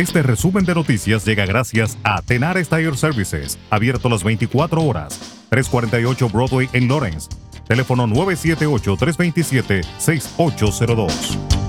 Este resumen de noticias llega gracias a Tenar Tire Services, abierto las 24 horas, 348 Broadway en Lawrence. Teléfono 978-327-6802.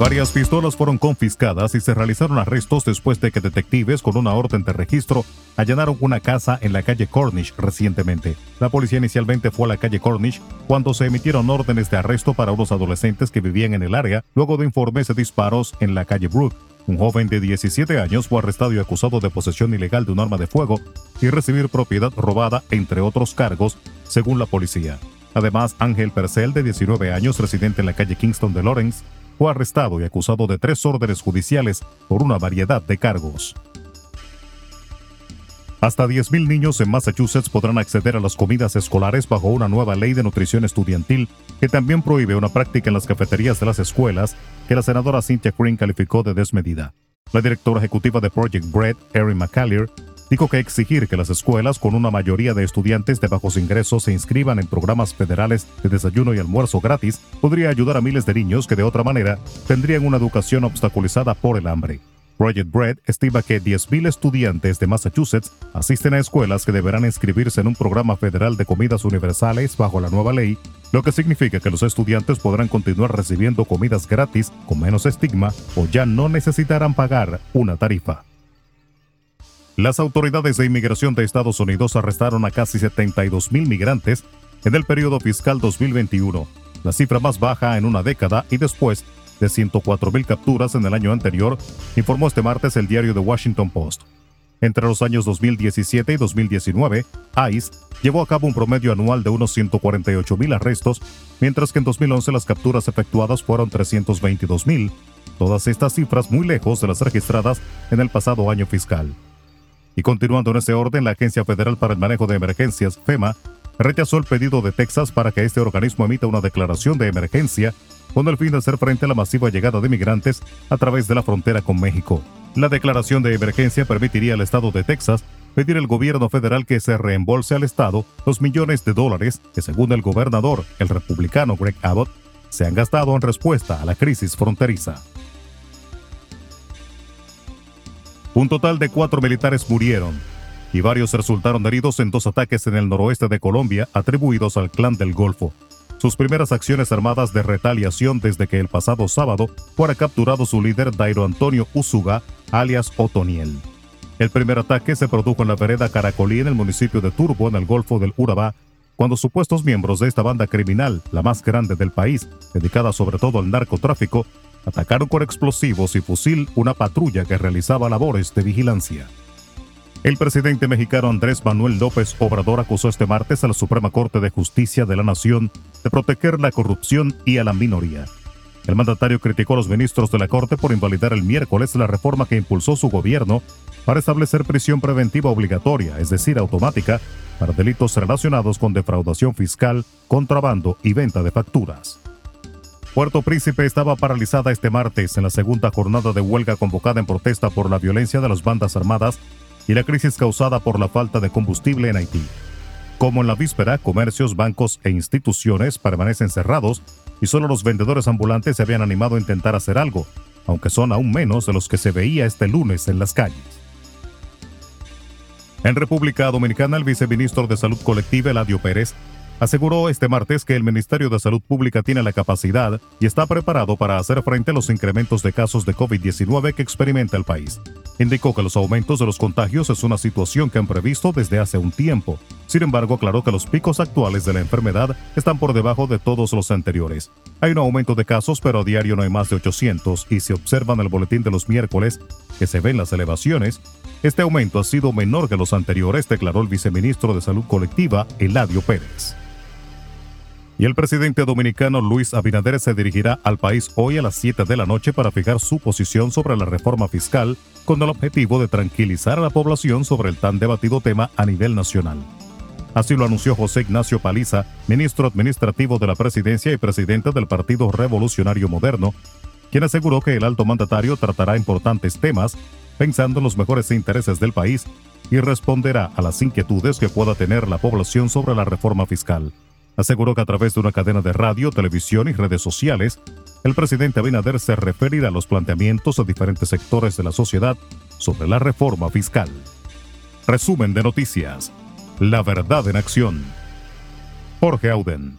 Varias pistolas fueron confiscadas y se realizaron arrestos después de que detectives con una orden de registro allanaron una casa en la calle Cornish recientemente. La policía inicialmente fue a la calle Cornish cuando se emitieron órdenes de arresto para unos adolescentes que vivían en el área luego de informes de disparos en la calle Brook. Un joven de 17 años fue arrestado y acusado de posesión ilegal de un arma de fuego y recibir propiedad robada, entre otros cargos, según la policía. Además, Ángel Percel, de 19 años, residente en la calle Kingston de Lawrence, fue arrestado y acusado de tres órdenes judiciales por una variedad de cargos. Hasta 10.000 niños en Massachusetts podrán acceder a las comidas escolares bajo una nueva ley de nutrición estudiantil que también prohíbe una práctica en las cafeterías de las escuelas que la senadora Cynthia Green calificó de desmedida. La directora ejecutiva de Project Bread, Erin McCallier, dijo que exigir que las escuelas con una mayoría de estudiantes de bajos ingresos se inscriban en programas federales de desayuno y almuerzo gratis podría ayudar a miles de niños que de otra manera tendrían una educación obstaculizada por el hambre. Project Bread estima que 10.000 estudiantes de Massachusetts asisten a escuelas que deberán inscribirse en un programa federal de comidas universales bajo la nueva ley, lo que significa que los estudiantes podrán continuar recibiendo comidas gratis con menos estigma o ya no necesitarán pagar una tarifa. Las autoridades de inmigración de Estados Unidos arrestaron a casi 72 mil migrantes en el periodo fiscal 2021, la cifra más baja en una década y después de 104 mil capturas en el año anterior, informó este martes el diario The Washington Post. Entre los años 2017 y 2019, ICE llevó a cabo un promedio anual de unos 148 mil arrestos, mientras que en 2011 las capturas efectuadas fueron 322 mil, todas estas cifras muy lejos de las registradas en el pasado año fiscal. Y continuando en ese orden, la Agencia Federal para el Manejo de Emergencias, FEMA, rechazó el pedido de Texas para que este organismo emita una declaración de emergencia con el fin de hacer frente a la masiva llegada de migrantes a través de la frontera con México. La declaración de emergencia permitiría al Estado de Texas pedir al gobierno federal que se reembolse al Estado los millones de dólares que, según el gobernador, el republicano Greg Abbott, se han gastado en respuesta a la crisis fronteriza. Un total de cuatro militares murieron y varios resultaron heridos en dos ataques en el noroeste de Colombia atribuidos al clan del Golfo. Sus primeras acciones armadas de retaliación desde que el pasado sábado fuera capturado su líder Dairo Antonio Usuga, alias Otoniel. El primer ataque se produjo en la vereda Caracolí en el municipio de Turbo, en el Golfo del Urabá, cuando supuestos miembros de esta banda criminal, la más grande del país, dedicada sobre todo al narcotráfico, atacaron con explosivos y fusil una patrulla que realizaba labores de vigilancia. El presidente mexicano Andrés Manuel López Obrador acusó este martes a la Suprema Corte de Justicia de la Nación de proteger la corrupción y a la minoría. El mandatario criticó a los ministros de la Corte por invalidar el miércoles la reforma que impulsó su gobierno para establecer prisión preventiva obligatoria, es decir, automática, para delitos relacionados con defraudación fiscal, contrabando y venta de facturas. Puerto Príncipe estaba paralizada este martes en la segunda jornada de huelga convocada en protesta por la violencia de las bandas armadas y la crisis causada por la falta de combustible en Haití. Como en la víspera, comercios, bancos e instituciones permanecen cerrados y solo los vendedores ambulantes se habían animado a intentar hacer algo, aunque son aún menos de los que se veía este lunes en las calles. En República Dominicana, el viceministro de Salud Colectiva, Eladio Pérez, aseguró este martes que el Ministerio de Salud Pública tiene la capacidad y está preparado para hacer frente a los incrementos de casos de COVID-19 que experimenta el país. Indicó que los aumentos de los contagios es una situación que han previsto desde hace un tiempo. Sin embargo, aclaró que los picos actuales de la enfermedad están por debajo de todos los anteriores. Hay un aumento de casos, pero a diario no hay más de 800 y si observan el boletín de los miércoles, que se ven las elevaciones, este aumento ha sido menor que los anteriores, declaró el viceministro de Salud Colectiva, Eladio Pérez y el presidente dominicano Luis Abinader se dirigirá al país hoy a las 7 de la noche para fijar su posición sobre la reforma fiscal con el objetivo de tranquilizar a la población sobre el tan debatido tema a nivel nacional. Así lo anunció José Ignacio Paliza, ministro administrativo de la presidencia y presidente del Partido Revolucionario Moderno, quien aseguró que el alto mandatario tratará importantes temas pensando en los mejores intereses del país y responderá a las inquietudes que pueda tener la población sobre la reforma fiscal aseguró que a través de una cadena de radio, televisión y redes sociales el presidente Abinader se referirá a los planteamientos de diferentes sectores de la sociedad sobre la reforma fiscal. Resumen de noticias. La verdad en acción. Jorge Auden.